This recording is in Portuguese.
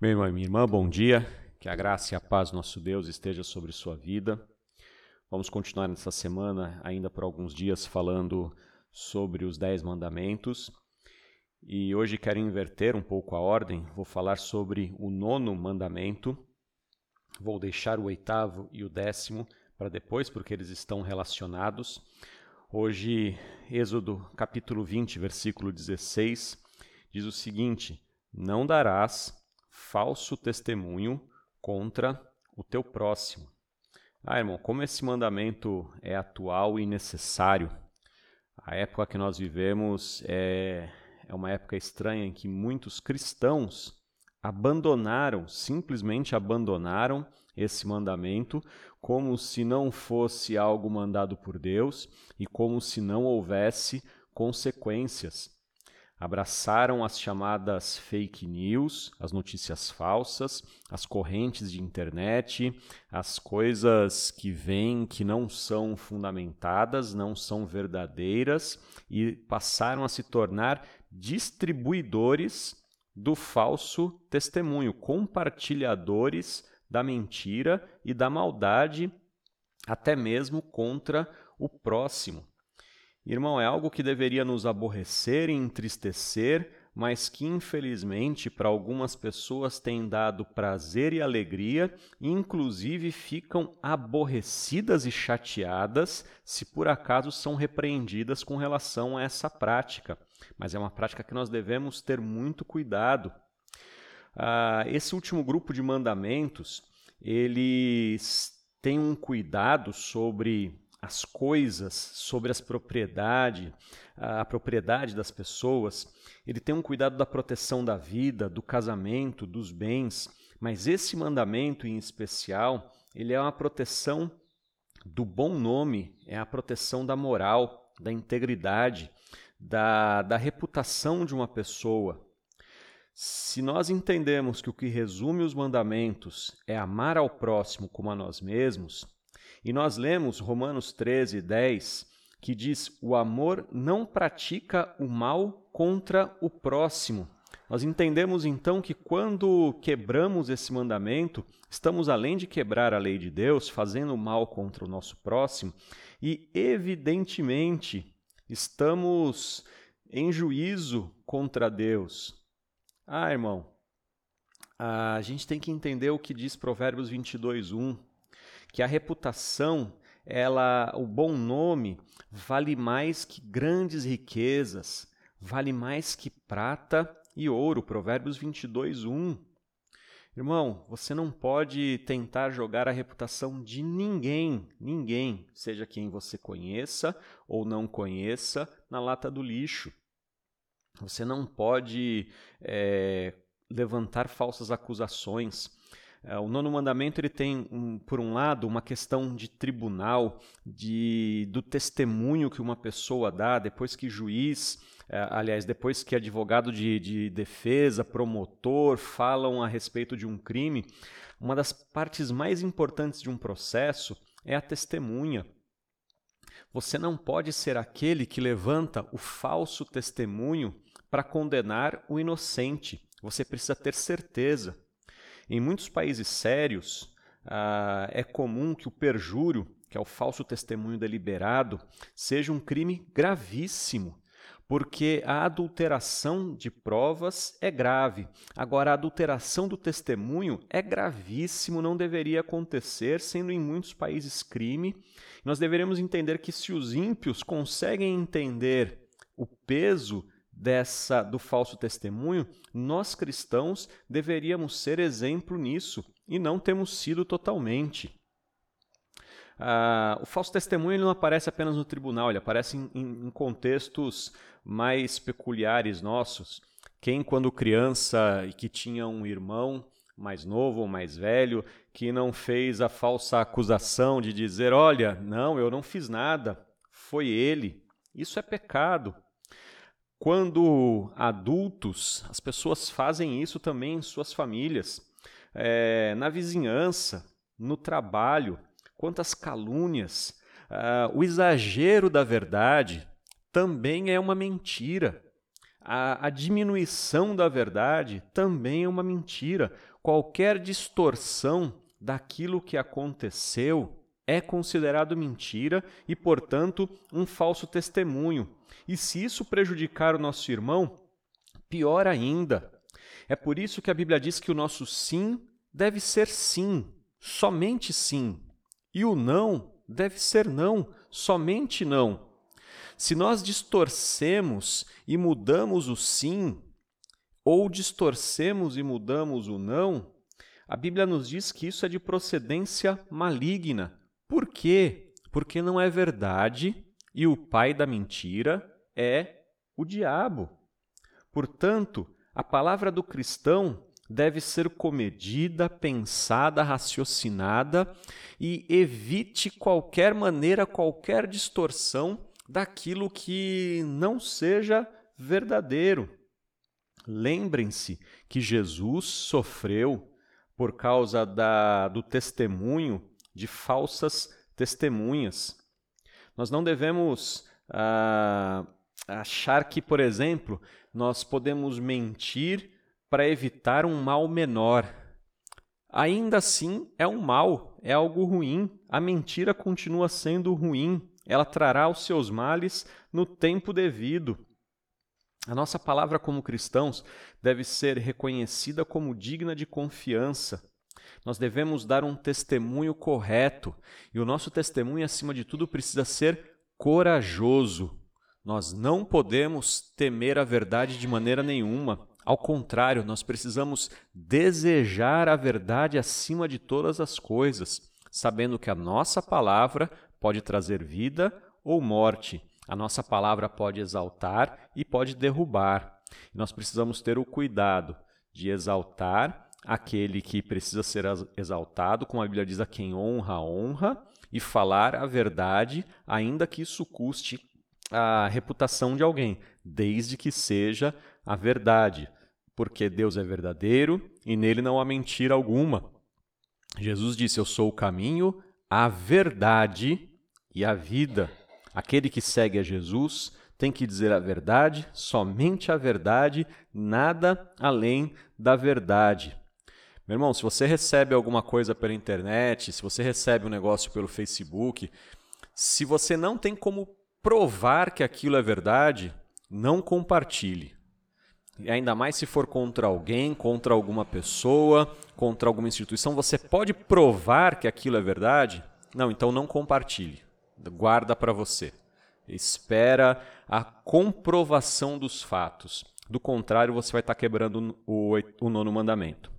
Meu irmão e minha irmã, bom dia. Que a graça e a paz do nosso Deus esteja sobre sua vida. Vamos continuar nessa semana, ainda por alguns dias, falando sobre os Dez Mandamentos. E hoje quero inverter um pouco a ordem. Vou falar sobre o nono mandamento. Vou deixar o oitavo e o décimo para depois, porque eles estão relacionados. Hoje, Êxodo capítulo 20, versículo 16, diz o seguinte: Não darás falso testemunho contra o teu próximo. Ah, irmão, como esse mandamento é atual e necessário. A época que nós vivemos é, é uma época estranha em que muitos cristãos abandonaram, simplesmente abandonaram esse mandamento, como se não fosse algo mandado por Deus e como se não houvesse consequências abraçaram as chamadas fake news, as notícias falsas, as correntes de internet, as coisas que vêm que não são fundamentadas, não são verdadeiras e passaram a se tornar distribuidores do falso testemunho, compartilhadores da mentira e da maldade, até mesmo contra o próximo. Irmão, é algo que deveria nos aborrecer e entristecer, mas que infelizmente para algumas pessoas tem dado prazer e alegria, e inclusive ficam aborrecidas e chateadas se por acaso são repreendidas com relação a essa prática. Mas é uma prática que nós devemos ter muito cuidado. Ah, esse último grupo de mandamentos, eles têm um cuidado sobre as coisas, sobre as propriedades, a propriedade das pessoas. Ele tem um cuidado da proteção da vida, do casamento, dos bens. Mas esse mandamento em especial, ele é uma proteção do bom nome, é a proteção da moral, da integridade, da, da reputação de uma pessoa. Se nós entendemos que o que resume os mandamentos é amar ao próximo como a nós mesmos, e nós lemos Romanos 13, 10, que diz: O amor não pratica o mal contra o próximo. Nós entendemos então que quando quebramos esse mandamento, estamos além de quebrar a lei de Deus, fazendo mal contra o nosso próximo, e evidentemente estamos em juízo contra Deus. Ah, irmão, a gente tem que entender o que diz Provérbios 22, 1 que a reputação, ela, o bom nome, vale mais que grandes riquezas, vale mais que prata e ouro. Provérbios 22, 1. Irmão, você não pode tentar jogar a reputação de ninguém, ninguém, seja quem você conheça ou não conheça, na lata do lixo. Você não pode é, levantar falsas acusações. É, o nono mandamento ele tem, um, por um lado, uma questão de tribunal, de, do testemunho que uma pessoa dá depois que juiz, é, aliás, depois que advogado de, de defesa, promotor falam a respeito de um crime. Uma das partes mais importantes de um processo é a testemunha. Você não pode ser aquele que levanta o falso testemunho para condenar o inocente. Você precisa ter certeza. Em muitos países sérios, ah, é comum que o perjúrio, que é o falso testemunho deliberado, seja um crime gravíssimo, porque a adulteração de provas é grave. Agora, a adulteração do testemunho é gravíssimo, não deveria acontecer, sendo em muitos países crime. Nós deveríamos entender que se os ímpios conseguem entender o peso dessa do falso testemunho, nós cristãos deveríamos ser exemplo nisso e não temos sido totalmente. Ah, o falso testemunho ele não aparece apenas no tribunal, ele aparece em, em contextos mais peculiares nossos. Quem, quando criança e que tinha um irmão mais novo ou mais velho, que não fez a falsa acusação de dizer: Olha, não, eu não fiz nada, foi ele. Isso é pecado. Quando adultos, as pessoas fazem isso também em suas famílias, é, na vizinhança, no trabalho. Quantas calúnias! Uh, o exagero da verdade também é uma mentira. A, a, diminuição da verdade também é uma mentira. qualquer distorção daquilo que aconteceu é considerado mentira e, portanto, um falso testemunho. E se isso prejudicar o nosso irmão, pior ainda. É por isso que a Bíblia diz que o nosso sim deve ser sim, somente sim, e o não deve ser não, somente não. Se nós distorcemos e mudamos o sim, ou distorcemos e mudamos o não, a Bíblia nos diz que isso é de procedência maligna. Por quê? Porque não é verdade e o pai da mentira é o diabo. Portanto, a palavra do cristão deve ser comedida, pensada, raciocinada e evite qualquer maneira, qualquer distorção daquilo que não seja verdadeiro. Lembrem-se que Jesus sofreu por causa da, do testemunho de falsas testemunhas. Nós não devemos ah, achar que, por exemplo, nós podemos mentir para evitar um mal menor. Ainda assim, é um mal, é algo ruim. A mentira continua sendo ruim. Ela trará os seus males no tempo devido. A nossa palavra como cristãos deve ser reconhecida como digna de confiança. Nós devemos dar um testemunho correto e o nosso testemunho, acima de tudo, precisa ser corajoso. Nós não podemos temer a verdade de maneira nenhuma. Ao contrário, nós precisamos desejar a verdade acima de todas as coisas, sabendo que a nossa palavra pode trazer vida ou morte a nossa palavra pode exaltar e pode derrubar. Nós precisamos ter o cuidado de exaltar aquele que precisa ser exaltado, como a Bíblia diz, a quem honra, honra, e falar a verdade, ainda que isso custe a reputação de alguém, desde que seja a verdade, porque Deus é verdadeiro e nele não há mentira alguma. Jesus disse: Eu sou o caminho, a verdade e a vida. Aquele que segue a Jesus tem que dizer a verdade, somente a verdade, nada além da verdade. Meu irmão, se você recebe alguma coisa pela internet, se você recebe um negócio pelo Facebook, se você não tem como provar que aquilo é verdade, não compartilhe. E ainda mais se for contra alguém, contra alguma pessoa, contra alguma instituição, você pode provar que aquilo é verdade? Não, então não compartilhe guarda para você. Espera a comprovação dos fatos. Do contrário, você vai estar quebrando o, o nono mandamento.